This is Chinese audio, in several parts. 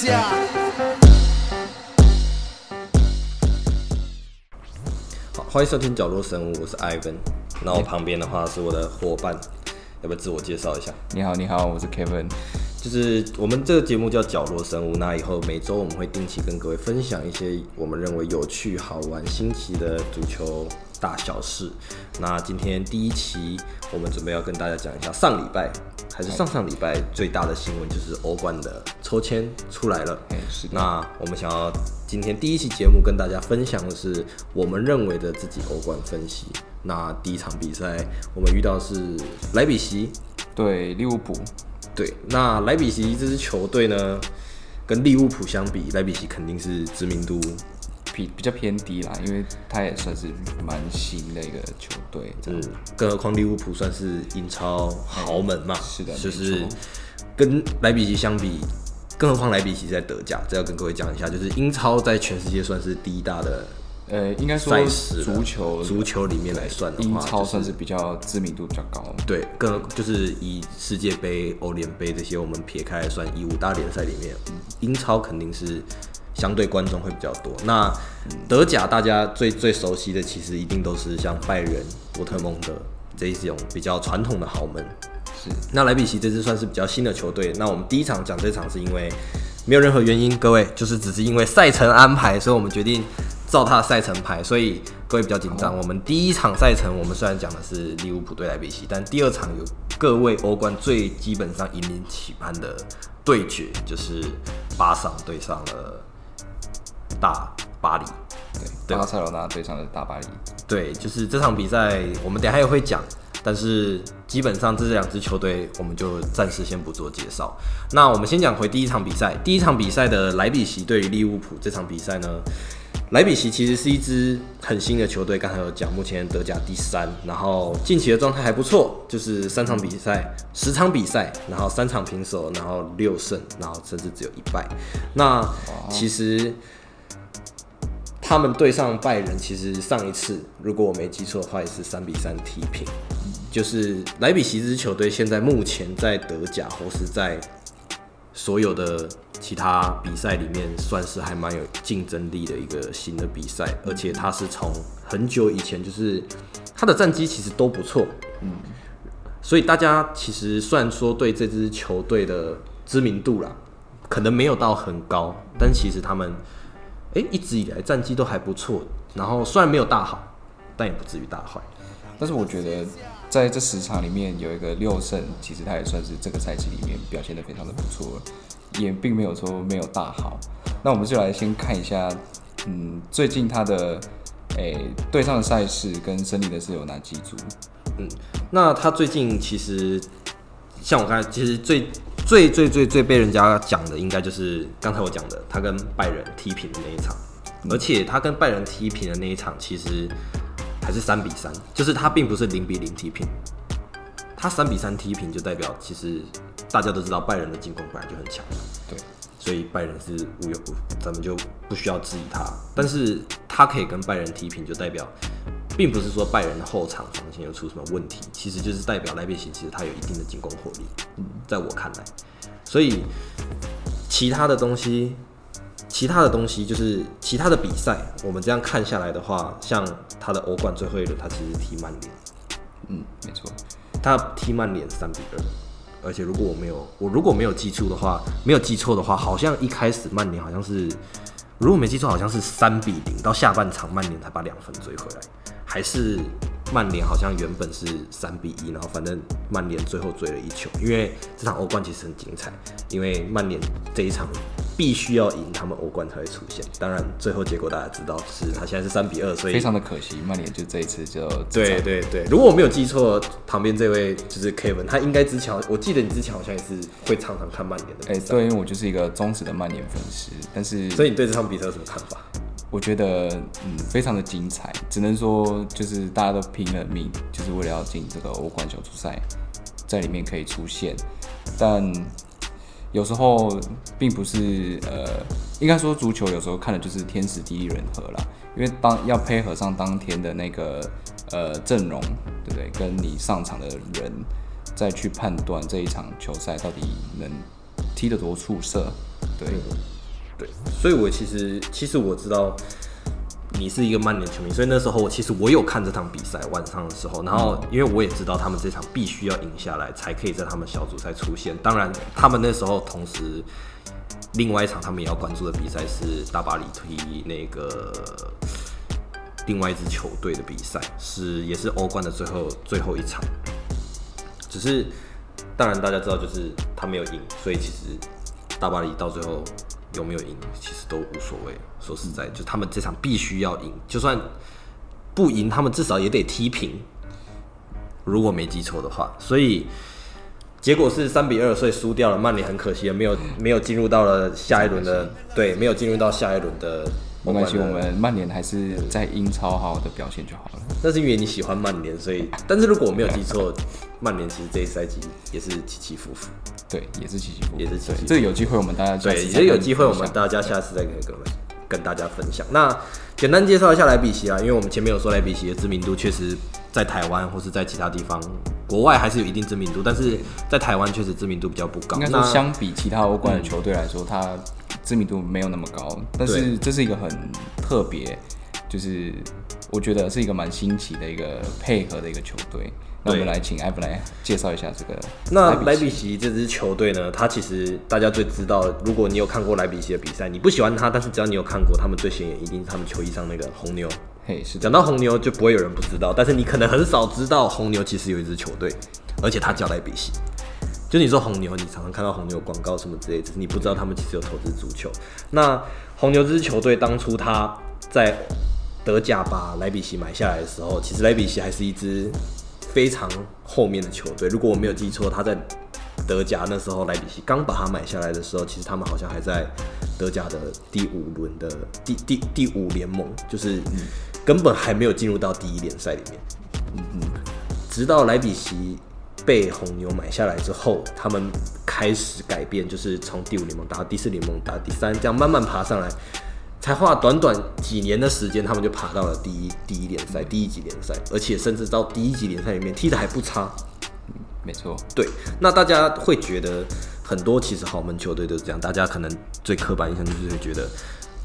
下。好，欢迎收听角落生物，我是 Ivan。那我旁边的话是我的伙伴，要不要自我介绍一下？你好，你好，我是 Kevin。就是我们这个节目叫角落生物，那以后每周我们会定期跟各位分享一些我们认为有趣、好玩、新奇的足球大小事。那今天第一期，我们准备要跟大家讲一下上礼拜还是上上礼拜最大的新闻，就是欧冠的抽签出来了。哎，是。那我们想要今天第一期节目跟大家分享的是我们认为的自己欧冠分析。那第一场比赛我们遇到是莱比锡，对利物浦，对，那莱比锡这支球队呢，跟利物浦相比，莱比锡肯定是知名度比比较偏低啦，因为他也算是蛮新的一个球队。嗯，更何况利物浦算是英超豪门嘛，是的，就是跟莱比锡相比，更何况莱比锡在德甲，这要跟各位讲一下，就是英超在全世界算是第一大的。呃，应该说足球足球里面来算的话，英超算是比较知名度比较高。对，更就是以世界杯、欧联杯这些我们撇开来算，以五大联赛里面，英超肯定是相对观众会比较多。那德甲大家最最熟悉的，其实一定都是像拜仁、多特蒙德这一种比较传统的豪门。是。那莱比锡这支算是比较新的球队。那我们第一场讲这场是因为没有任何原因，各位就是只是因为赛程安排，所以我们决定。照他的赛程排，所以各位比较紧张。我们第一场赛程，我们虽然讲的是利物浦对莱比锡，但第二场有各位欧冠最基本上引领期盼的对决，就是巴萨对上了大巴黎。对，巴塞罗那对上的大巴黎。对，就是这场比赛，我们等下也会讲，但是基本上这两支球队，我们就暂时先不做介绍。那我们先讲回第一场比赛，第一场比赛的莱比锡对于利物浦这场比赛呢？莱比锡其实是一支很新的球队，刚才有讲，目前德甲第三，然后近期的状态还不错，就是三场比赛，十场比赛，然后三场平手，然后六胜，然后甚至只有一败。那其实他们对上拜仁，其实上一次如果我没记错的话，也是三比三踢平。就是莱比锡这支球队现在目前在德甲或是在所有的。其他比赛里面算是还蛮有竞争力的一个新的比赛，而且他是从很久以前就是他的战绩其实都不错，嗯，所以大家其实虽然说对这支球队的知名度啦，可能没有到很高，但其实他们哎一直以来战绩都还不错，然后虽然没有大好，但也不至于大坏。但是我觉得在这十场里面有一个六胜，其实他也算是这个赛季里面表现的非常的不错。也并没有说没有大好，那我们就来先看一下，嗯，最近他的诶对上的赛事跟胜利的是有哪几组？嗯，那他最近其实像我刚才，其实最最最最最被人家讲的，应该就是刚才我讲的，他跟拜仁踢平的那一场，而且他跟拜仁踢平的那一场，其实还是三比三，就是他并不是零比零踢平，他三比三踢平就代表其实。大家都知道拜仁的进攻本来就很强，对，所以拜仁是无忧，咱们就不需要质疑他。但是他可以跟拜仁踢平，就代表并不是说拜仁的后场防线有出什么问题，其实就是代表莱比锡其实他有一定的进攻火力。嗯，在我看来，所以其他的东西，其他的东西就是其他的比赛，我们这样看下来的话，像他的欧冠最后一轮，他其实踢曼联，嗯，没错，他踢曼联三比二。而且如果我没有我如果没有记错的话，没有记错的话，好像一开始曼联好像是，如果没记错，好像是三比零，到下半场曼联才把两分追回来，还是曼联好像原本是三比一，然后反正曼联最后追了一球，因为这场欧冠其实很精彩，因为曼联这一场。必须要赢，他们欧冠才会出现。当然，最后结果大家知道是，他现在是三比二，所以非常的可惜。曼联就这一次就对对对。如果我没有记错，旁边这位就是 Kevin，他应该之前我记得你之前好像也是会常常看曼联的。哎，对，因为我就是一个忠实的曼联粉丝。但是，所以你对这场比赛有什么看法？我觉得嗯，非常的精彩。只能说就是大家都拼了命，就是为了要进这个欧冠小组赛，在里面可以出现，但。有时候并不是呃，应该说足球有时候看的就是天时地利人和啦，因为当要配合上当天的那个呃阵容，对不对？跟你上场的人再去判断这一场球赛到底能踢得多出色，对，对，对所以我其实其实我知道你是一个曼联球迷，所以那时候其实我有看这场比赛晚上的时候，然后因为我也知道他们这场必须要赢下来才可以在他们小组赛出现。当然，他们那时候同时另外一场他们也要关注的比赛是大巴黎踢那个另外一支球队的比赛，是也是欧冠的最后最后一场。只是当然大家知道，就是他没有赢，所以其实大巴黎到最后有没有赢，其实都无所谓。说实在，就他们这场必须要赢，就算不赢，他们至少也得踢平。如果没记错的话，所以结果是三比二，所以输掉了。曼联很可惜，没有没有进入到了下一轮的，对，没有进入到下一轮的。没关系，我们曼联还是在英超好好的表现就好了。那是因为你喜欢曼联，所以，但是如果我没有记错，曼联其实这一赛季也是起起伏伏。对，也是起起伏伏，也是起起伏伏这个有机会我们大家对，也有机会我们大家下次再跟各位跟大家分享。那简单介绍一下莱比锡啊，因为我们前面有说莱比锡的知名度确实在台湾或是在其他地方国外还是有一定知名度，但是在台湾确实知名度比较不高。应该说那相比其他欧冠的球队来说，它知名度没有那么高，但是这是一个很特别，就是我觉得是一个蛮新奇的一个配合的一个球队。那我们来请艾弗来介绍一下这个那莱比比锡这支球队呢，它其实大家最知道，如果你有看过莱比锡的比赛，你不喜欢他，但是只要你有看过，他们最显眼一定是他们球衣上那个红牛。嘿是，讲到红牛，就不会有人不知道，但是你可能很少知道红牛其实有一支球队，而且它叫莱比锡。就你说红牛，你常常看到红牛广告什么之类，只是你不知道他们其实有投资足球。那红牛这支球队当初他在德甲把莱比锡买下来的时候，其实莱比锡还是一支非常后面的球队。如果我没有记错，他在德甲那时候莱比锡刚把它买下来的时候，其实他们好像还在德甲的第五轮的第第第五联盟，就是根本还没有进入到第一联赛里面。嗯嗯直到莱比锡被红牛买下来之后，他们开始改变，就是从第五联盟打到第四联盟，打到第三，这样慢慢爬上来，才花短短几年的时间，他们就爬到了第一第一联赛、第一级联赛，而且甚至到第一级联赛里面踢的还不差。没错，对，那大家会觉得很多其实豪门球队都是这样，大家可能最刻板印象就是会觉得，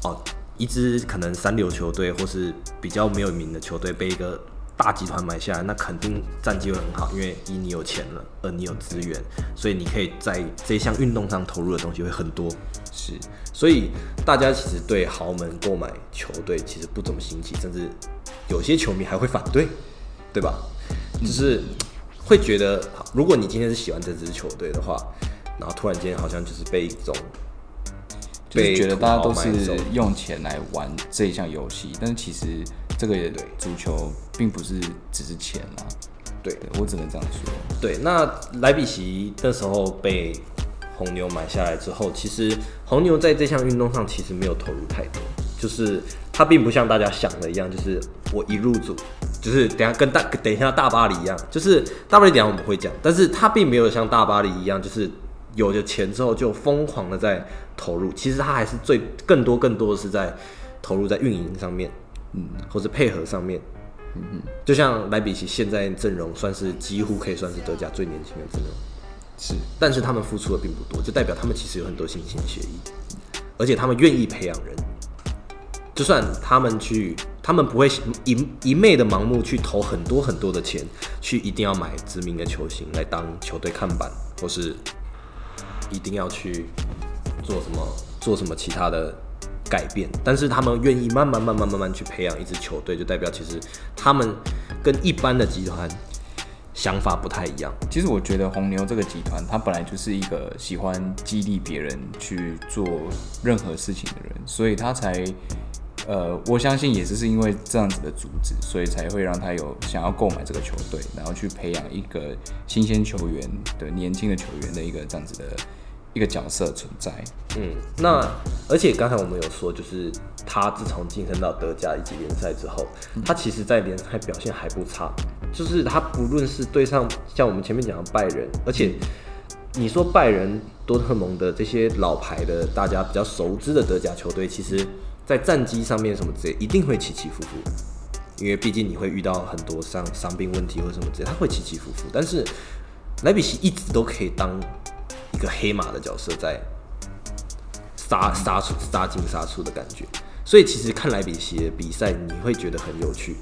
哦，一支可能三流球队或是比较没有名的球队被一个大集团买下来，那肯定战绩会很好，因为一你有钱了，二你有资源，所以你可以在这一项运动上投入的东西会很多。是所以大家其实对豪门购买球队其实不怎么新奇，甚至有些球迷还会反对，对吧？就是会觉得，如果你今天是喜欢这支球队的话，然后突然间好像就是被一种就是觉得大家都是用钱来玩这一项游戏，但是其实这个也对足球并不是只是钱啦。对对我只能这样说。对，那莱比锡那时候被红牛买下来之后，其实红牛在这项运动上其实没有投入太多，就是它并不像大家想的一样，就是我一入组，就是等下跟大等一下大巴黎一样，就是大巴黎等下我们会讲，但是它并没有像大巴黎一样，就是有了钱之后就疯狂的在投入，其实它还是最更多更多的是在投入在运营上面，嗯，或是配合上面。嗯就像莱比锡现在阵容算是几乎可以算是德甲最年轻的阵容，是但是他们付出的并不多，就代表他们其实有很多新鲜协议，而且他们愿意培养人。就算他们去，他们不会一一昧的盲目去投很多很多的钱，去一定要买知名的球星来当球队看板，或是一定要去做什么做什么其他的改变。但是他们愿意慢慢慢慢慢慢去培养一支球队，就代表其实他们跟一般的集团想法不太一样。其实我觉得红牛这个集团，他本来就是一个喜欢激励别人去做任何事情的人，所以他才，呃，我相信也是是因为这样子的主旨，所以才会让他有想要购买这个球队，然后去培养一个新鲜球员的年轻的球员的一个这样子的一个角色存在。嗯，那而且刚才我们有说，就是他自从晋升到德甲以及联赛之后，他其实在联赛表现还不差。就是他不论是对上像我们前面讲的拜仁，而且你说拜仁、多特蒙德这些老牌的大家比较熟知的德甲球队，其实在战绩上面什么之类，一定会起起伏伏。因为毕竟你会遇到很多伤伤病问题或什么之类，他会起起伏伏。但是莱比锡一直都可以当一个黑马的角色在杀杀出杀进杀出的感觉。所以其实看莱比锡的比赛，你会觉得很有趣，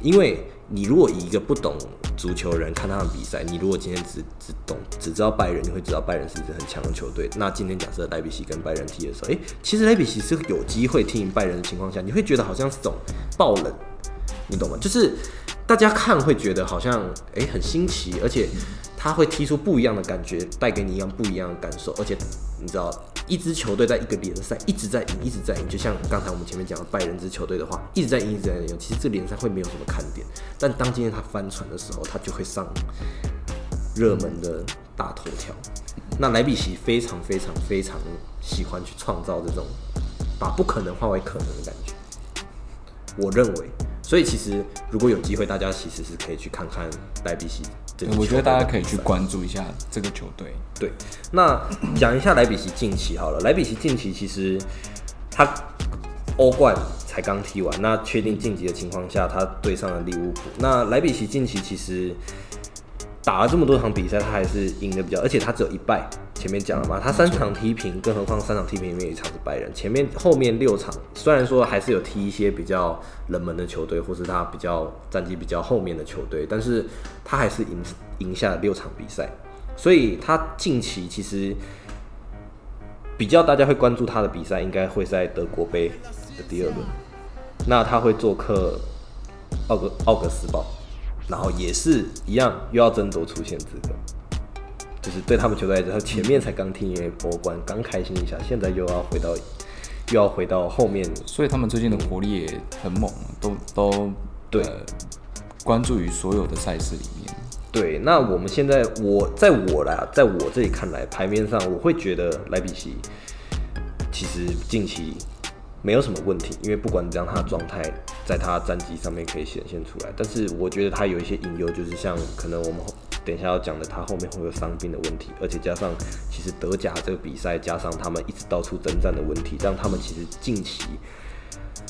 因为你如果以一个不懂足球人看他们比赛，你如果今天只只懂只知道拜仁，你会知道拜仁是一支很强的球队。那今天假设莱比锡跟拜仁踢的时候，诶、其实莱比锡是有机会踢赢拜仁的情况下，你会觉得好像是种爆冷，你懂吗？就是大家看会觉得好像诶、很新奇，而且他会踢出不一样的感觉，带给你一样不一样的感受，而且你知道，一支球队在一个联赛一直在赢，一直在赢，就像刚才我们前面讲的拜仁支球队的话，一直在赢，一直在赢，其实这联赛会没有什么看点，但当今天他翻船的时候，他就会上热门的大头条。那莱比锡非常非常非常喜欢去创造这种把不可能化为可能的感觉，我认为。所以其实如果有机会，大家其实是可以去看看莱比锡。我觉得大家可以去关注一下这个球队。对，那讲一下莱比锡近期好了。莱比锡近期其实他欧冠才刚踢完，那确定晋级的情况下，他对上了利物浦。那莱比锡近期其实打了这么多场比赛，他还是赢的比较，而且他只有一败。前面讲了嘛，他三场踢平，更何况三场踢平里面有一场是拜仁。前面后面六场虽然说还是有踢一些比较冷门的球队，或是他比较战绩比较后面的球队，但是他还是赢赢下了六场比赛。所以他近期其实比较大家会关注他的比赛，应该会在德国杯的第二轮。那他会做客奥格奥格斯堡，然后也是一样又要争夺出线资格。就是对他们球队来讲，他前面才刚踢完欧冠，刚开心一下，现在又要回到又要回到后面。所以他们最近的活力也很猛，都都对、呃关注于所有的赛事里面。对，那我们现在我在我啦，在我这里看来，牌面上我会觉得莱比锡其实近期没有什么问题，因为不管怎样，他的状态在他战绩上面可以显现出来。但是我觉得他有一些隐忧，就是像可能我们等一下要讲的，他后面会有伤病的问题，而且加上其实德甲这个比赛，加上他们一直到处征战的问题，让他们其实近期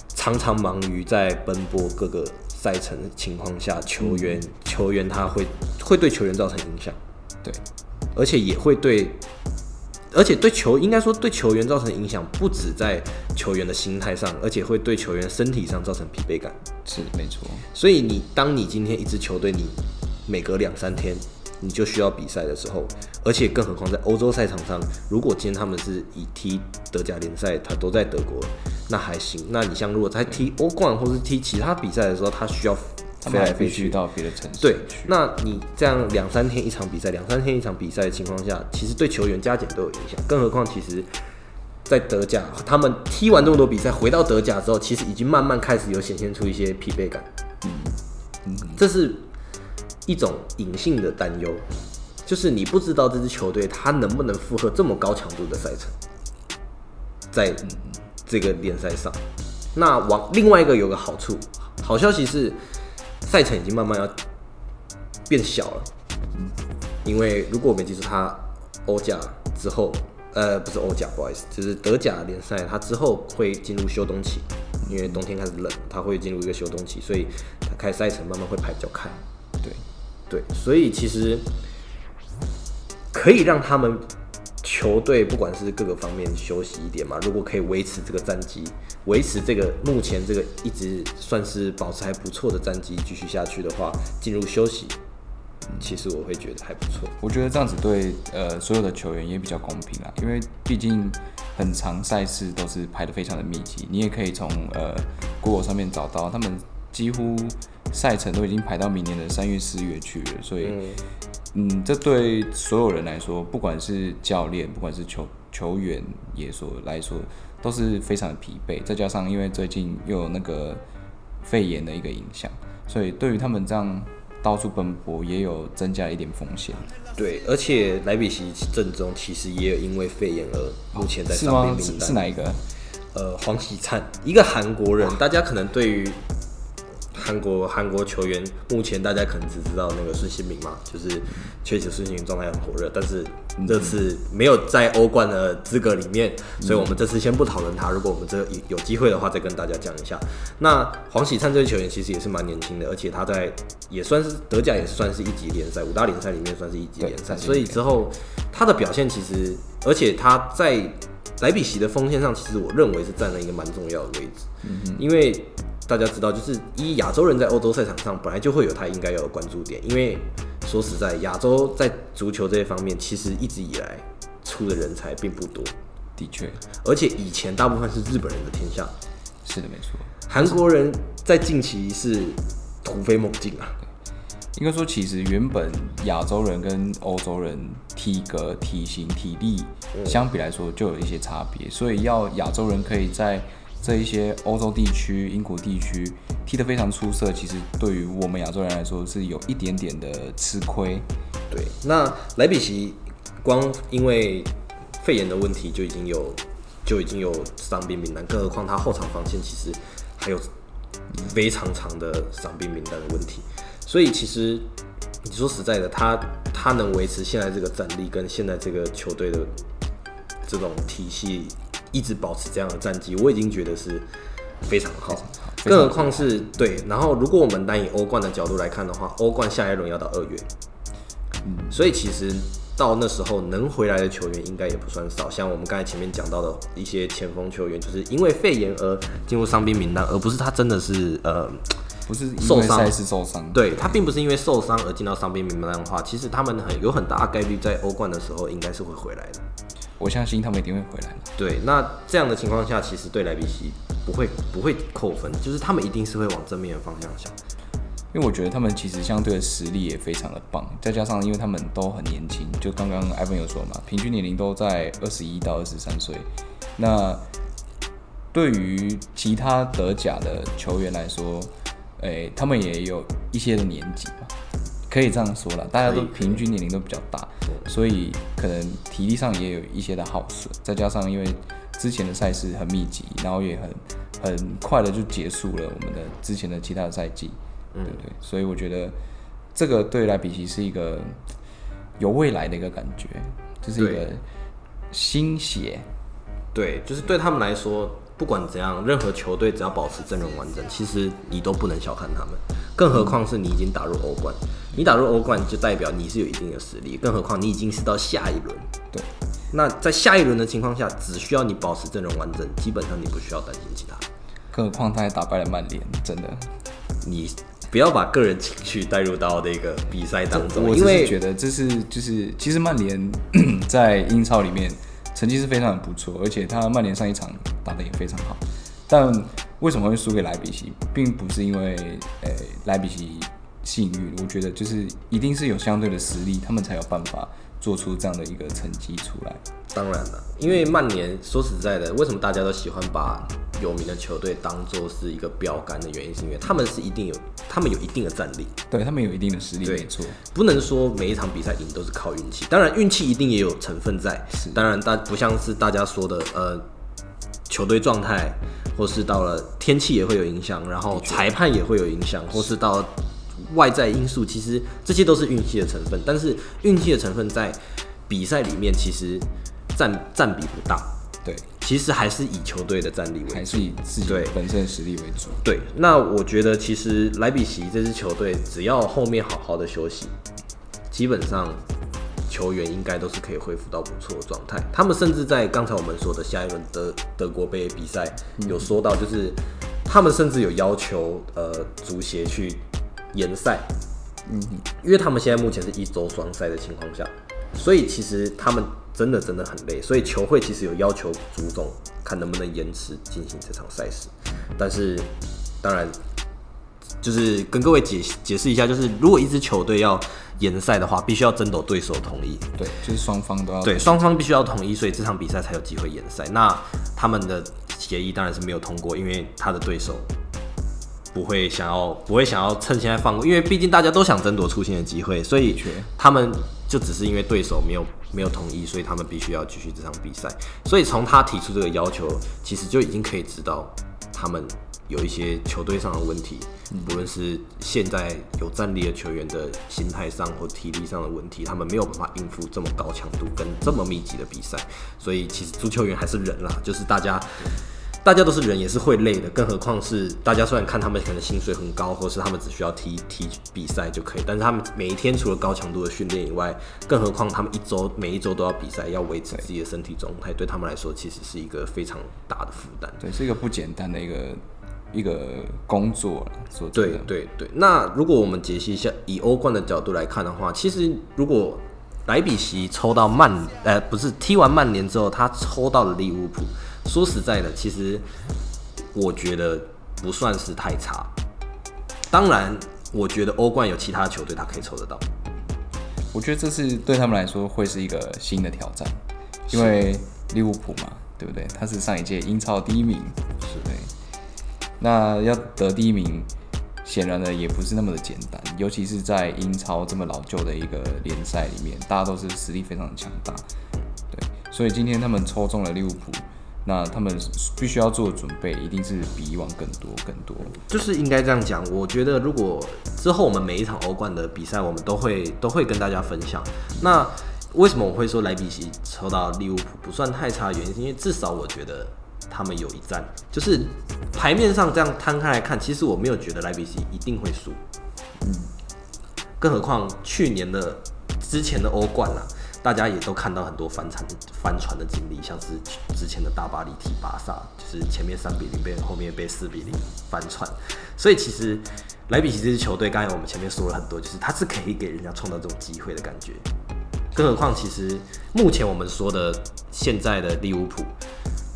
常常忙于在奔波各个赛程的情况下，球员球员他会会对球员造成影响，对，而且也会对，而且对球应该说对球员造成影响，不止在球员的心态上，而且会对球员身体上造成疲惫感。是没错。所以你当你今天一支球队，你每隔两三天你就需要比赛的时候，而且更何况在欧洲赛场上，如果今天他们是以踢德甲联赛，他都在德国，那还行。那你像如果在踢欧冠或是踢其他比赛的时候，他需要飞他们还来飞去，必须到别的城市对。，那你这样两三天一场比赛，两三天一场比赛的情况下，其实对球员加减都有影响。更何况，其实，在德甲，他们踢完这么多比赛，回到德甲之后，其实已经慢慢开始有显现出一些疲惫感。嗯这是一种隐性的担忧，就是你不知道这支球队他能不能负荷这么高强度的赛程，在这个联赛上。那往另外一个有个好处，好消息是赛程已经慢慢要变小了，因为如果我没记错，他欧甲之后，呃，不是欧甲，不好意思，就是德甲联赛，它之后会进入休冬期，因为冬天开始冷，它会进入一个休冬期，所以它开赛程慢慢会排比较开。对，对，所以其实可以让他们球队不管是各个方面休息一点嘛。如果可以维持这个战绩，维持这个目前这个一直算是保持还不错的战绩继续下去的话，进入休息，其实我会觉得还不错。我觉得这样子对呃所有的球员也比较公平啊，因为毕竟很长赛事都是排的非常的密集，你也可以从呃 Google 上面找到他们几乎赛程都已经排到明年的三月四月去了，所以嗯这对所有人来说，不管是教练，不管是球球员也说来说，都是非常的疲惫，再加上因为最近又有那个肺炎的一个影响，所以对于他们这样到处奔波，也有增加一点风险。对，而且莱比锡阵中其实也有因为肺炎而目前在伤是吗？是病名单。是哪一个？呃，黄喜灿，一个韩国人，大家可能对于韩国韩国球员，目前大家可能只知道那个孙兴民嘛，就是确实孙兴民状态很火热，但是这次没有在欧冠的资格里面，所以我们这次先不讨论他。如果我们这有有机会的话，再跟大家讲一下。那黄喜灿这个球员其实也是蛮年轻的，而且他在也算是德甲也算是一级联赛，五大联赛里面算是一级联赛，所以之后他的表现其实，而且他在莱比锡的锋线上，其实我认为是占了一个蛮重要的位置，因为大家知道，就是一亚洲人在欧洲赛场上本来就会有他应该有的关注点，因为说实在，亚洲在足球这一方面，其实一直以来出的人才并不多，的确。而且以前大部分是日本人的天下，是的，没错。韩国人在近期是突飞猛进啊。应该说，其实原本亚洲人跟欧洲人体格、体型、体力相比来说就有一些差别，所以要亚洲人可以在这一些欧洲地区、英国地区踢得非常出色，其实对于我们亚洲人来说是有一点点的吃亏。对，那莱比锡光因为肺炎的问题就已经有就已经有伤病名单，更何况他后场防线其实还有非常长的伤病名单的问题，所以其实你说实在的，他他能维持现在这个战力跟现在这个球队的这种体系，一直保持这样的战绩，我已经觉得是非常好。更何况是对，然后如果我们单以欧冠的角度来看的话，欧冠下一轮要到二月，嗯。所以其实到那时候能回来的球员应该也不算少，像我们刚才前面讲到的一些前锋球员，就是因为肺炎而进入伤兵名单，而不是他真的是呃不是因受伤为赛事受伤，对他并不是因为受伤而进到伤兵名单的话，其实他们很有很大概率在欧冠的时候应该是会回来的。我相信他们一定会回来的。对，那这样的情况下，其实对莱比锡不会不会扣分，就是他们一定是会往正面的方向想。因为我觉得他们其实相对的实力也非常的棒，再加上因为他们都很年轻，就刚刚 Ivan 有说嘛，平均年龄都在二十一到二十三岁。那对于其他德甲的球员来说，诶、他们也有一些的年纪嘛，可以这样说了，大家都平均年龄都比较大，所以可能体力上也有一些的耗损，再加上因为之前的赛事很密集，然后也很很快的就结束了我们的之前的其他的赛季，对不对？所以我觉得这个对莱比锡是一个有未来的一个感觉，就是一个对。新血，对，就是对他们来说，不管怎样，任何球队只要保持阵容完整，其实你都不能小看他们。更何况是你已经打入欧冠，你打入欧冠就代表你是有一定的实力，更何况你已经是到下一轮。对，那在下一轮的情况下，只需要你保持阵容完整，基本上你不需要担心其他。更何况他还打败了曼联，真的。你不要把个人情绪带入到那个比赛当中，我只是因为觉得这是就是，其实曼联 在英超里面成绩是非常不错，而且他曼联上一场打得也非常好。但为什么会输给莱比锡，并不是因为呃莱比锡幸运，我觉得就是一定是有相对的实力，他们才有办法做出这样的一个成绩出来。当然了，因为曼联说实在的，为什么大家都喜欢把有名的球队当做是一个标杆的原因，是因为他们是一定有，他们有一定的战力，对他们有一定的实力，对没错。不能说每一场比赛赢都是靠运气。当然，运气一定也有成分在。是当然大不像是大家说的，呃，球队状态，或是到了天气也会有影响，然后裁判也会有影响，或是到外在因素，其实这些都是运气的成分。但是运气的成分在比赛里面其实占占比不大，对，其实还是以球队的战力为主。还是以自己对本身的实力为主。对，那我觉得其实莱比锡这支球队只要后面好好的休息，基本上球员应该都是可以恢复到不错的状态。他们甚至在刚才我们说的下一轮德德国杯比赛有说到，就是他们甚至有要求呃足协去延赛，嗯，因为他们现在目前是一周双赛的情况下，所以其实他们真的真的很累，所以球会其实有要求足总看能不能延迟进行这场赛事，但是当然就是跟各位解解释一下，就是如果一支球队要延赛的话，必须要争夺对手同意，对，就是双方都要对，双方必须要同意，所以这场比赛才有机会延赛。那他们的协议当然是没有通过，因为他的对手不会想要不会想要趁现在放过，因为毕竟大家都想争夺出线的机会，所以他们就只是因为对手没有没有同意，所以他们必须要继续这场比赛。所以从他提出这个要求，其实就已经可以知道他们有一些球队上的问题，不论是现在有战力的球员的心态上或体力上的问题，他们没有办法应付这么高强度跟这么密集的比赛。所以其实足球员还是人啦，就是大家大家都是人，也是会累的，更何况是大家虽然看他们可能薪水很高，或是他们只需要踢踢比赛就可以，但是他们每一天除了高强度的训练以外，更何况他们一周每一周都要比赛，要维持自己的身体状态，对他们来说其实是一个非常大的负担。对，是一个不简单的一个一个工作了。说对的对对，那如果我们解析一下，以欧冠的角度来看的话，其实如果莱比锡抽到曼，呃，不是踢完曼联之后，他抽到了利物浦，说实在的，其实我觉得不算是太差。当然，我觉得欧冠有其他球队他可以抽得到。我觉得这是对他们来说会是一个新的挑战，因为利物浦嘛，对不对？他是上一届英超第一名，是对。那要得第一名，显然呢也不是那么的简单，尤其是在英超这么老旧的一个联赛里面，大家都是实力非常的强大，对。所以今天他们抽中了利物浦，那他们必须要做的准备一定是比以往更多更多。就是应该这样讲。我觉得如果之后我们每一场欧冠的比赛，我们都会都会跟大家分享。那为什么我会说莱比锡抽到利物浦不算太差？原因是因为至少我觉得他们有一战，就是牌面上这样摊开来看，其实我没有觉得莱比锡一定会输。嗯，更何况去年的之前的欧冠啦，大家也都看到很多翻船翻船的经历，像是之前的大巴黎踢巴萨，就是前面三比零被后面被四比零翻船，所以其实莱比锡这支球队，刚才我们前面说了很多，就是他是可以给人家创造这种机会的感觉。更何况，其实目前我们说的现在的利物浦，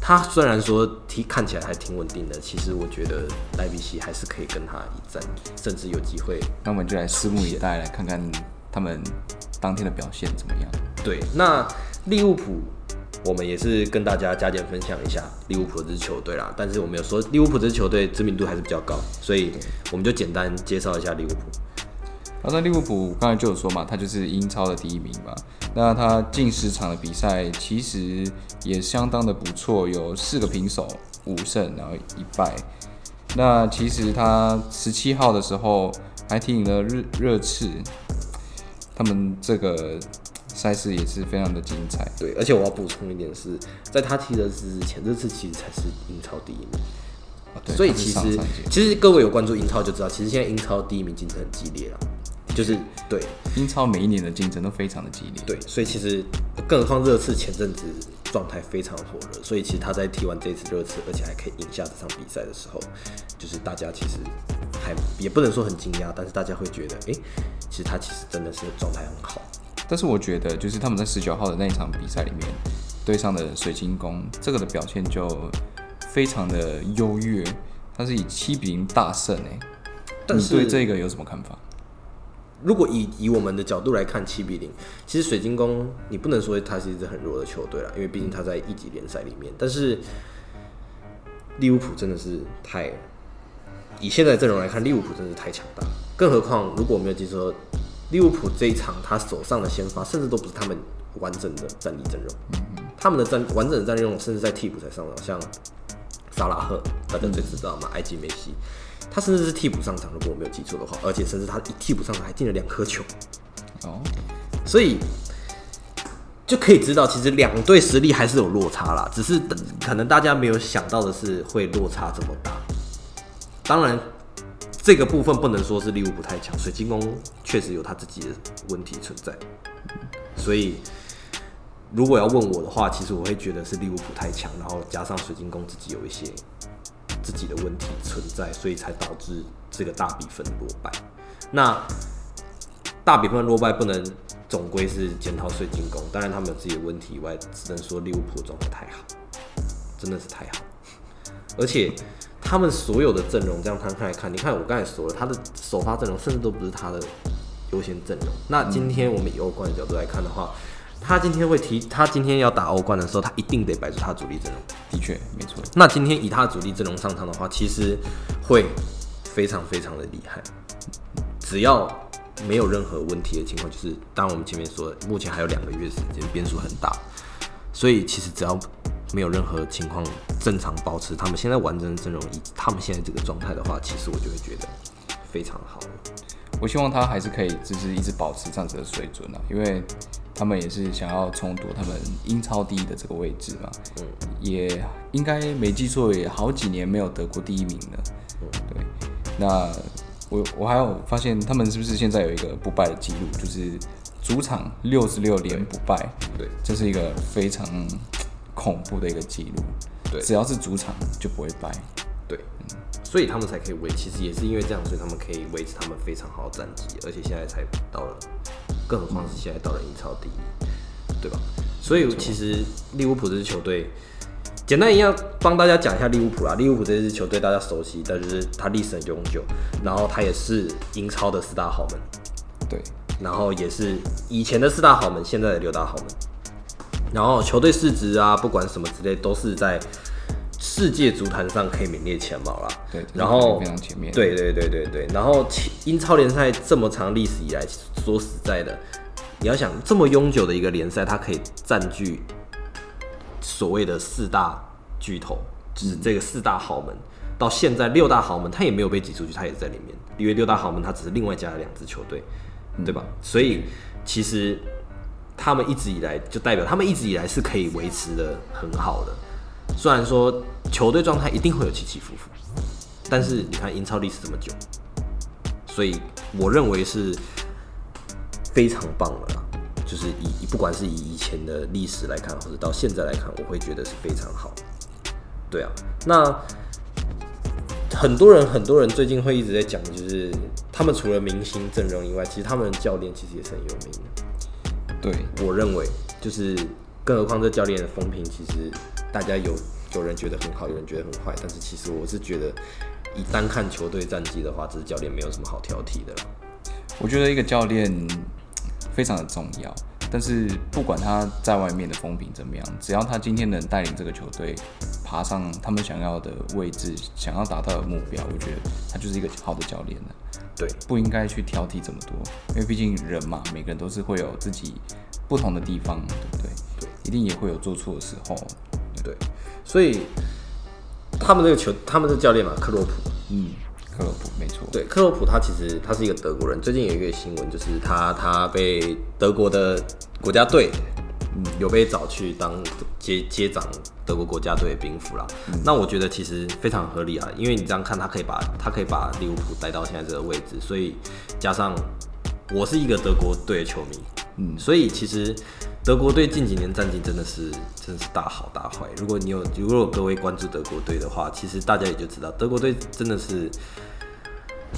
他虽然说踢看起来还挺稳定的，其实我觉得莱比锡还是可以跟他一战，甚至有机会那我们就来拭目以待，来看看他们当天的表现怎么样。对，那利物浦，我们也是跟大家加减分享一下利物浦这支球队啦。但是我们有说利物浦这支球队知名度还是比较高，所以我们就简单介绍一下利物浦。好，那利物浦刚才就有说嘛，他就是英超的第一名嘛。那他近十场的比赛其实也相当的不错，有四个平手，五胜，然后一败。那其实他十七号的时候还踢赢了热热刺，他们这个赛事也是非常的精彩。对，而且我要补充一点是，在他踢热刺之前，这次其实才是英超第一名。啊所以其实其实各位有关注英超就知道，其实现在英超第一名竞争很激烈了，就是对英超每一年的竞争都非常的激烈。对，所以其实更何况热刺前阵子状态非常火热，所以其实他在踢完这一次热刺，而且还可以赢下这场比赛的时候，就是大家其实还也不能说很惊讶，但是大家会觉得，哎，其实他其实真的是状态很好。但是我觉得，就是他们在十九号的那一场比赛里面对上的水晶宫，这个的表现就非常的优越，他是以七比零大胜哎。你但是对这个有什么看法？如果以以我们的角度来看，七比零，其实水晶宫你不能说它是一支很弱的球队啦，因为毕竟它在一级联赛里面。但是利物浦真的是太，以现在阵容来看，利物浦真的是太强大。更何况如果我没有记错，利物浦这一场他手上的先发，甚至都不是他们完整的战力阵容，他们的战完整的战力阵容甚至在替补才上场，像萨拉赫，大家最知道嘛，埃及梅西。他甚至是替补上场，如果我没有记错的话，而且甚至他一替补上场还进了两颗球，哦，所以就可以知道，其实两队实力还是有落差啦，只是可能大家没有想到的是会落差这么大。当然，这个部分不能说是利物浦太强，水晶宫确实有他自己的问题存在，所以如果要问我的话，其实我会觉得是利物浦太强，然后加上水晶宫自己有一些自己的问题存在，所以才导致这个大比分落败。那大比分落败不能总归是检讨水晶宫，当然他们有自己的问题以外，只能说利物浦状态太好，真的是太好，而且他们所有的阵容这样摊开来看，你看我刚才说了，他的首发阵容甚至都不是他的优先阵容。那今天我们以欧冠的角度来看的话，他今天会提，他今天要打欧冠的时候，他一定得摆出他的主力阵容。的确没错。那今天以他的主力阵容上场的话，其实会非常非常的厉害。只要没有任何问题的情况，就是当然我们前面说，目前还有两个月时间，变数很大，所以其实只要没有任何情况正常保持他们现在完整的阵容，以他们现在这个状态的话，其实我就会觉得非常好。我希望他还是可以，就是一直保持这样子的水准啊，因为他们也是想要冲夺他们英超第一的这个位置嘛。嗯，也应该没记错，也好几年没有得过第一名了。对，那我我还有发现，他们是不是现在有一个不败的记录，就是主场六十六连不败？对，这是一个非常恐怖的一个记录。对只要是主场就不会败。对，所以他们才可以维，其实也是因为这样，所以他们可以维持他们非常好的战绩，而且现在才到了，更何况是现在到了英超第一，对吧？所以其实利物浦这支球队，简单一样帮大家讲一下利物浦啦。利物浦这支球队大家熟悉，但就是它历史很悠久，然后它也是英超的四大豪门，对，然后也是以前的四大豪门，现在的六大豪门。然后球队市值啊，不管什么之类，都是在世界足坛上可以名列前茅啦。对然后非常前面。对对对对对，然后英超联赛这么长历史以来，说实在的，你要想这么悠久的一个联赛，它可以占据所谓的四大巨头，就是这个四大豪门，到现在六大豪门，他也没有被挤出去，他也在里面，因为六大豪门他只是另外加了两支球队，对吧？所以其实他们一直以来就代表他们一直以来是可以维持的很好的，虽然说球队状态一定会有起起伏伏，但是你看英超历史这么久，所以我认为是非常棒了啦。就是以不管是以以前的历史来看，或者到现在来看，我会觉得是非常好。对啊，那很多人很多人最近会一直在讲，就是他们除了明星阵容以外，其实他们的教练其实也是很有名的。对，我认为就是，更何况这教练的风评，其实大家有有人觉得很好，有人觉得很坏，但是其实我是觉得，以单看球队战绩的话，这支教练没有什么好挑剔的啦。我觉得一个教练非常的重要，但是不管他在外面的风评怎么样，只要他今天能带领这个球队爬上他们想要的位置，想要达到的目标，我觉得他就是一个好的教练了。对，不应该去挑剔这么多，因为毕竟人嘛，每个人都是会有自己不同的地方，对不对？对，一定也会有做错的时候。对，所以他们这个球，他们这个教练嘛，克洛普，嗯，克洛普没错。对，克洛普他其实他是一个德国人。最近有一个新闻，就是他他被德国的国家队，嗯，有被找去当接接掌德国国家队的兵符啦。那我觉得其实非常合理啊，因为你这样看，他可以把他可以把利物浦带到现在这个位置，所以加上我是一个德国队的球迷，嗯所以其实德国队近几年战绩真的是真是大好大坏。如果你有如果各位关注德国队的话，其实大家也就知道德国队真的是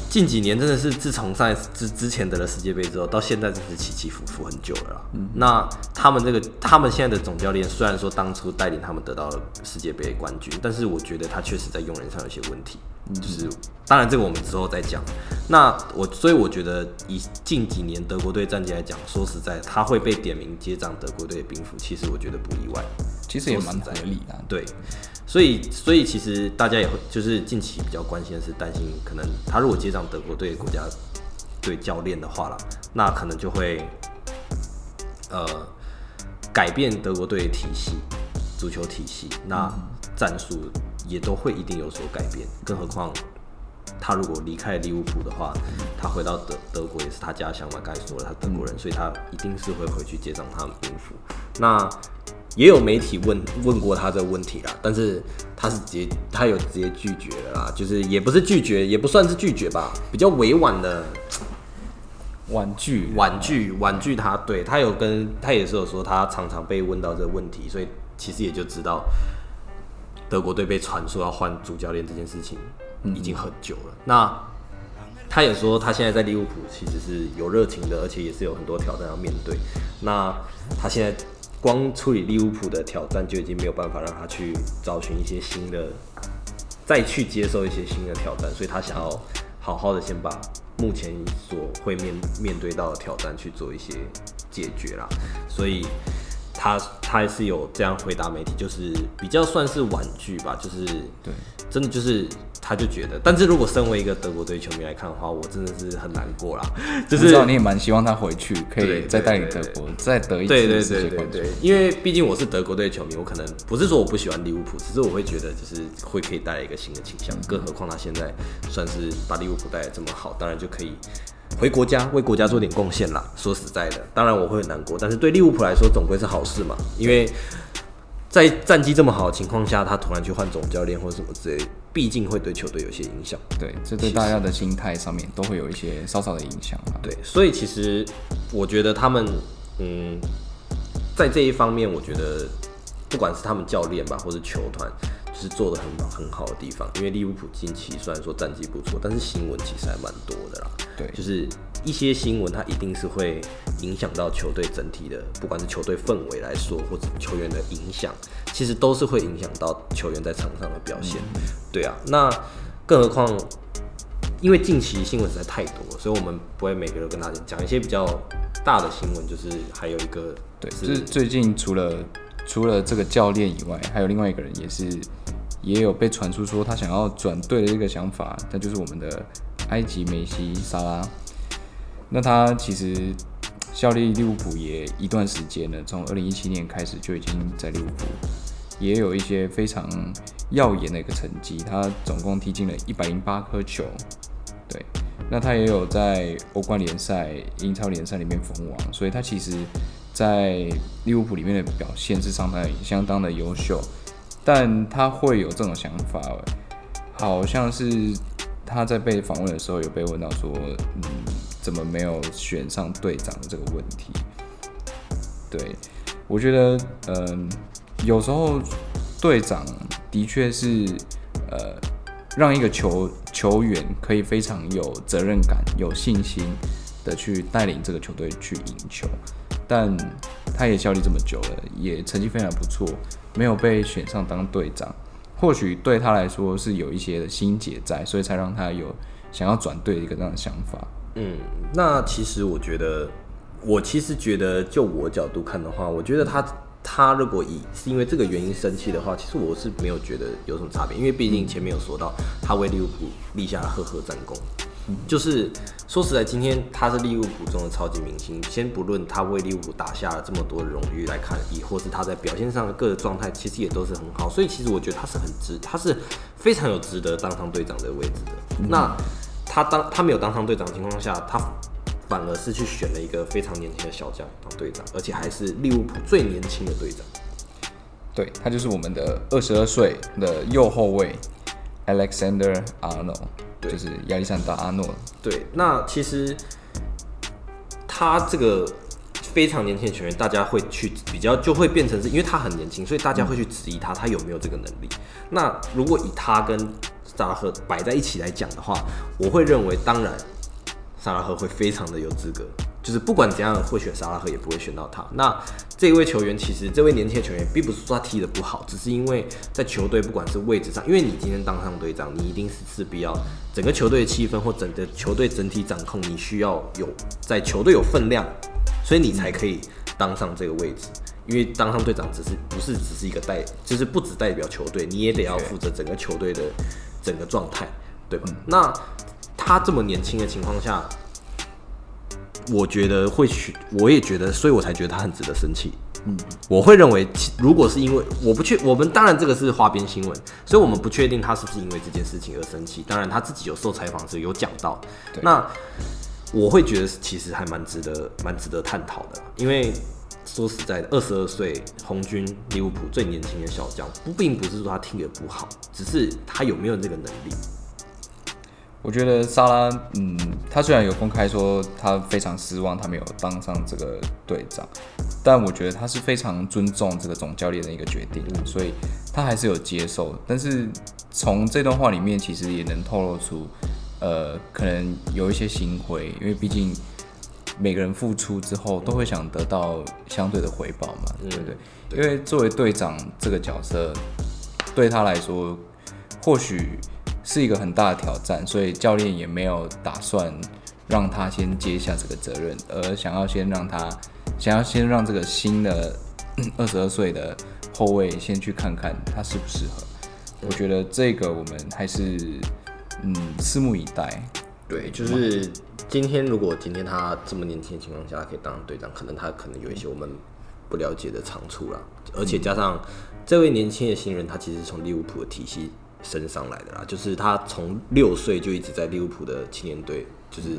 近几年真的是自从上一次之之前得了世界杯之后，到现在真是起起伏伏很久了啦。那他们这个他们现在的总教练虽然说当初带领他们得到了世界杯冠军，但是我觉得他确实在用人上有些问题。就是当然这个我们之后再讲。那我所以我觉得以近几年德国队战绩来讲，说实在他会被点名接掌德国队的兵符，其实我觉得不意外。其实也蛮在合理的。对，所以所以其实大家也会就是近期比较关心的是担心，可能他如果接上德国队国家队教练的话啦，那可能就会呃改变德国队的体系，足球体系，那战术也都会一定有所改变，更何况。他如果离开利物浦的话，他回到德德国也是他家乡嘛。刚才说了，他德国人，所以他一定是会回去接上他的兵符。那也有媒体问问过他这个问题啦，但是他是直接他有直接拒绝了啦，就是也不是拒绝，也不算是拒绝吧，比较委婉的婉拒，婉拒婉拒他。对他有跟他也是有说，他常常被问到这个问题，所以其实也就知道德国队被传说要换主教练这件事情已经很久了。那他也说，他现在在利物浦其实是有热情的，而且也是有很多挑战要面对。那他现在光处理利物浦的挑战就已经没有办法让他去找寻一些新的，再去接受一些新的挑战，所以他想要好好的先把目前所会面面对到的挑战去做一些解决啦。所以他他还是有这样回答媒体，就是比较算是婉拒吧，就是对，真的就是他就觉得，但是如果身为一个德国队球迷来看的话，我真的是很难过啦，就是你也蛮希望他回去，可以再带领德国再得一对对次世界冠军对对对。，因为毕竟我是德国队球迷，我可能不是说我不喜欢利物浦，只是我会觉得就是会可以带来一个新的倾向，更何况他现在算是把利物浦带的这么好，当然就可以回国家为国家做点贡献啦。说实在的，当然我会很难过，但是对利物浦来说总归是好事嘛，因为在战绩这么好的情况下，他突然去换总教练或者什么之类，毕竟会对球队有些影响。对，这对大家的心态上面都会有一些稍稍的影响啊。对，所以其实我觉得他们，嗯，在这一方面，我觉得不管是他们教练吧，或者球团，就是做的很很好的地方。因为利物浦近期虽然说战绩不错，但是新闻其实还蛮多的啦。对，就是一些新闻，它一定是会影响到球队整体的，不管是球队氛围来说，或者球员的影响，其实都是会影响到球员在场上的表现。对啊，那更何况，因为近期新闻实在太多了，所以我们不会每个都跟大家讲一些比较大的新闻，就是还有一个对，就是最近除了除了这个教练以外，还有另外一个人也是也有被传出说他想要转队的一个想法，那就是我们的埃及梅西萨拉。那他其实效力利物浦也一段时间了，从二零一七年开始就已经在利物浦，也有一些非常耀眼的一个成绩。他总共踢进了一百零八颗球，对。那他也有在欧冠联赛、英超联赛里面封王，所以他其实，在利物浦里面的表现是相当相当的优秀。但他会有这种想法，好像是他在被访问的时候有被问到说，嗯，怎么没有选上队长的这个问题？对我觉得，嗯，有时候队长的确是，呃，让一个球球员可以非常有责任感、有信心的去带领这个球队去赢球，但他也效力这么久了，也成绩非常不错，没有被选上当队长，或许对他来说是有一些的心结在，所以才让他有想要转队的一个这样的想法。嗯，那其实我觉得，我其实觉得，就我角度看的话，我觉得他他如果以是因为这个原因生气的话，其实我是没有觉得有什么差别，因为毕竟前面有说到他为利物浦立下了赫赫战功，就是说实在，今天他是利物浦中的超级明星，先不论他为利物浦打下了这么多荣誉来看，亦或是他在表现上的各个状态，其实也都是很好，所以其实我觉得他是很值，他是非常有值得当上队长的位置的。那他当他没有当上队长的情况下，他反而是去选了一个非常年轻的小将当队长，而且还是利物浦最年轻的队长。对他就是我们的二十二岁的右后卫 Alexander Arnold，就是亚历山大阿诺。对，那其实他这个非常年轻的球员，大家会去比较，就会变成是因为他很年轻，所以大家会去质疑他，他有没有这个能力。那如果以他跟萨拉赫摆在一起来讲的话，我会认为，当然萨拉赫会非常的有资格，就是不管怎样会选萨拉赫，也不会选到他。那这位球员其实这位年轻的球员，并不是说他踢得不好，只是因为在球队不管是位置上，因为你今天当上队长，你一定是势必要整个球队的气氛或整个球队整体掌控，你需要有在球队有分量，所以你才可以当上这个位置。因为当上队长只是不是只是一个代，就是不只代表球队，你也得要负责整个球队的整个状态，对吧？那他这么年轻的情况下，我觉得会去，我也觉得，所以我才觉得他很值得生气。嗯，我会认为，如果是因为我不确，我们当然这个是花边新闻，所以我们不确定他是不是因为这件事情而生气。当然他自己有受采访时有讲到，那我会觉得其实还蛮值得，蛮值得探讨的，因为说实在的，二十二岁红军利物浦最年轻的小将，不并不是说他踢得不好，只是他有没有这个能力。我觉得萨拉，嗯，他虽然有公开说他非常失望他没有当上这个队长，但我觉得他是非常尊重这个总教练的一个决定，所以他还是有接受。但是从这段话里面，其实也能透露出，呃，可能有一些心灰，因为毕竟每个人付出之后都会想得到相对的回报嘛，对不对？因为作为队长这个角色，对他来说，或许是一个很大的挑战，所以教练也没有打算让他先接下这个责任，而想要先让他，想要先让这个新的 二十二岁的后卫先去看看他适不适合。我觉得这个我们还是嗯拭目以待。对，就是今天如果今天他这么年轻的情况下可以当队长，可能他可能有一些我们不了解的长处啦，而且加上这位年轻的新人，他其实是从利物浦的体系升上来的啦，就是他从六岁就一直在利物浦的青年队，就是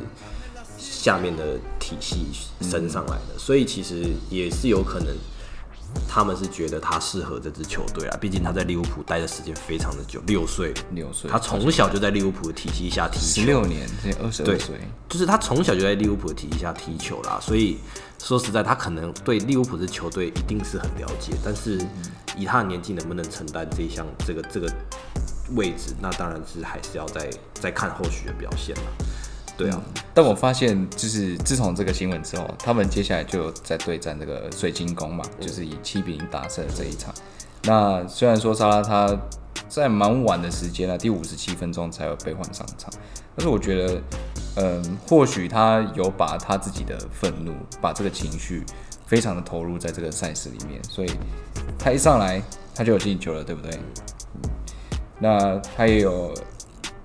下面的体系升上来的，所以其实也是有可能。他们是觉得他适合这支球队啊，毕竟他在利物浦待的时间非常的久，六岁，六岁，他从小就在利物浦的体系下踢球，十六年，现在二十二岁，就是他从小就在利物浦的体系下踢球啦。所以说实在，他可能对利物浦的球队一定是很了解，但是以他的年纪能不能承担这一项这个这个位置，那当然是还是要再再看后续的表现了。对啊，但我发现就是自从这个新闻之后，他们接下来就在对战这个水晶宫嘛，就是以七比零打胜这一场。那虽然说沙拉他在蛮晚的时间啊，第五十七分钟才有被换上场，但是我觉得，嗯，或许他有把他自己的愤怒，把这个情绪非常的投入在这个赛事里面，所以他一上来他就有进球了，对不对？那他也有，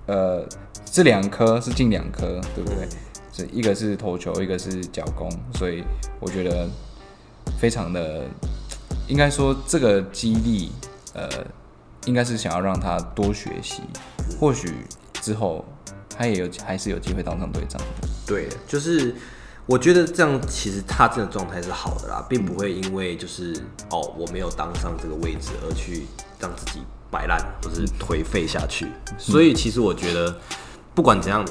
呃。这两颗是进两颗，对不对？这一个是头球，一个是脚弓，所以我觉得非常的，应该说这个激励，呃，应该是想要让他多学习，或许之后他也有还是有机会当上队长的。对，就是我觉得这样其实他这个状态是好的啦，并不会因为就是哦我没有当上这个位置而去让自己摆烂或是颓废下去。所以其实我觉得。不管怎样，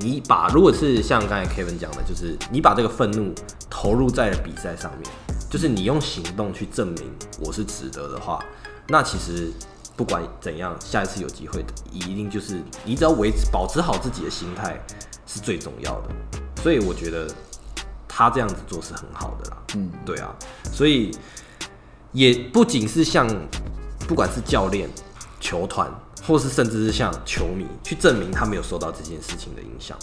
你把如果是像刚才 Kevin 讲的，就是你把这个愤怒投入在了比赛上面，就是你用行动去证明我是值得的话，那其实不管怎样，下一次有机会的，一定就是你只要维持保持好自己的心态是最重要的。所以我觉得他这样子做是很好的啦。嗯，对啊，所以也不仅是像不管是教练、球团。或是甚至是像球迷去证明他没有受到这件事情的影响，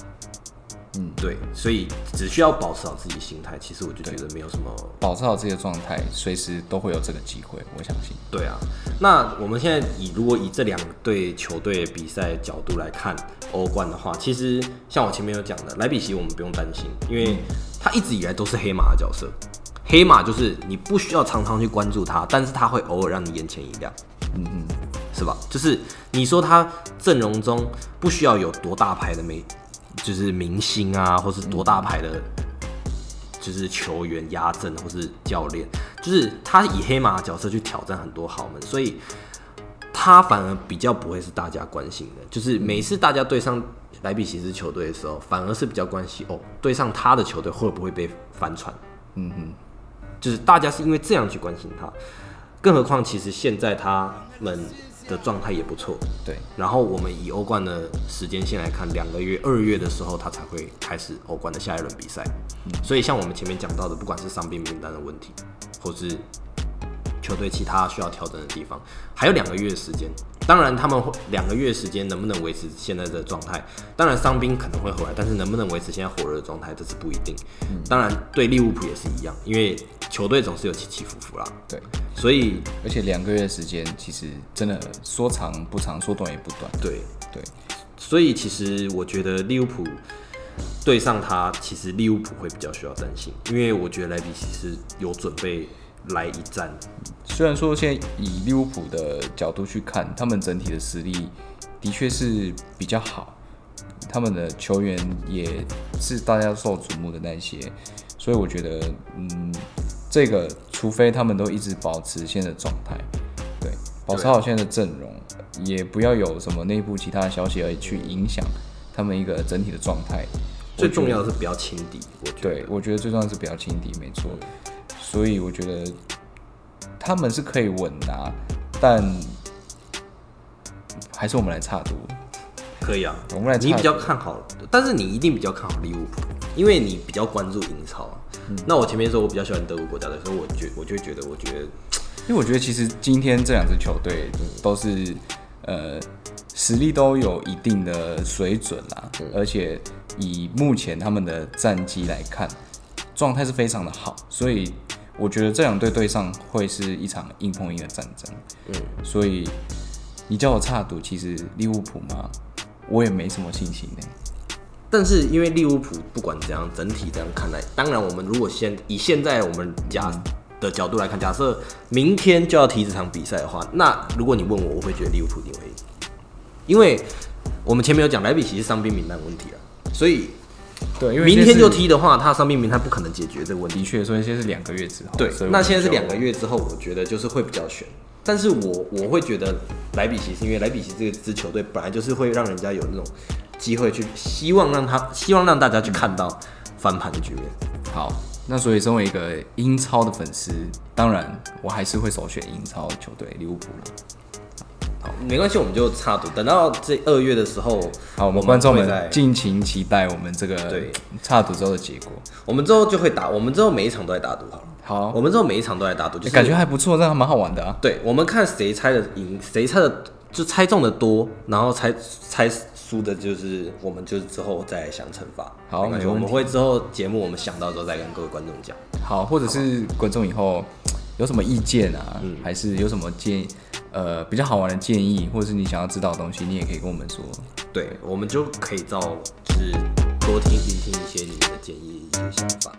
嗯，对，所以只需要保持好自己心态，其实我就觉得没有什么，保持好自己的状态，随时都会有这个机会，我相信。对啊，那我们现在以如果以这两队球队比赛角度来看欧冠的话，其实像我前面有讲的，莱比锡我们不用担心，因为他一直以来都是黑马的角色，黑马就是你不需要常常去关注他，但是他会偶尔让你眼前一亮，嗯嗯。是吧？就是你说他阵容中不需要有多大牌的美，就是明星啊，或是多大牌的，就是球员压阵，或是教练，就是他以黑马角色去挑战很多豪门，所以他反而比较不会是大家关心的。就是每次大家对上莱比锡斯球队的时候，反而是比较关心哦，对上他的球队会不会被翻船？嗯哼，就是大家是因为这样去关心他，更何况其实现在他们。的状态也不错，对。然后我们以欧冠的时间线来看，两个月，二月的时候他才会开始欧冠的下一轮比赛。所以像我们前面讲到的，不管是伤病名单的问题，或是球队其他需要调整的地方，还有两个月的时间。当然，他们两个月时间能不能维持现在的状态？当然，伤兵可能会回来，但是能不能维持现在火热的状态，这是不一定。当然，对利物浦也是一样，因为球队总是有起起伏伏啦。对，所以而且两个月时间其实真的说长不长，说短也不短。对对，所以其实我觉得利物浦对上他，其实利物浦会比较需要担心，因为我觉得莱比锡是有准备。来一战，虽然说现在以利物浦的角度去看，他们整体的实力的确是比较好，他们的球员也是大家受瞩目的那些，所以我觉得，嗯，这个除非他们都一直保持现在的状态，对，保持好现在的阵容，也不要有什么内部其他的消息而去影响他们一个整体的状态。最重要的是不要轻敌，我觉得，对我觉得最重要是不要轻敌，没错。所以我觉得他们是可以稳拿，但还是我们来差多。可以啊，我们来。你比较看好，但是你一定比较看好利物浦，因为你比较关注英超啊。那我前面说我比较喜欢德国国家队，所以我觉我就觉得，我觉得，因为我觉得其实今天这两支球队都是呃实力都有一定的水准啦，而且以目前他们的战绩来看，状态是非常的好，所以。我觉得这两队对上会是一场硬碰硬的战争，嗯，所以你叫我差赌，其实利物浦嘛，我也没什么信心呢。但是因为利物浦不管怎样，整体这样看来，当然我们如果先以现在我们假的角度来看，假设明天就要踢这场比赛的话，那如果你问我，我会觉得利物浦一定会赢，因为我们前面有讲莱比锡是伤兵名单问题了，所以对，因为明天就踢的话，他伤病名他不可能解决这个问题。的确，所以现在是两个月之后。对那现在是两个月之后，我觉得就是会比较悬。但是我我会觉得莱比锡是因为莱比锡这个支球队本来就是会让人家有那种机会去希望让他希望让大家去看到翻盘的局面。好，那所以身为一个英超的粉丝，当然我还是会首选英超球队利物浦了。好，没关系，我们就差赌，等到这二月的时候，好，我们观众们尽情期待我们这个对差赌之后的结果。我们之后就会打，我们之后每一场都在打赌好了。好，我们之后每一场都在打赌，就是感觉还不错，这样还蛮好玩的啊。对，我们看谁猜的赢，谁猜的就猜中的多，然后猜猜输的，就是我们就是之后再想惩罚。好没关系没问题我们会之后节目我们想到之后再跟各位观众讲。好，或者是观众以后有什么意见啊？还是有什么建，呃，比较好玩的建议，或者是你想要知道的东西，你也可以跟我们说。对，我们就可以到是多听听一些你的建议、一些想法。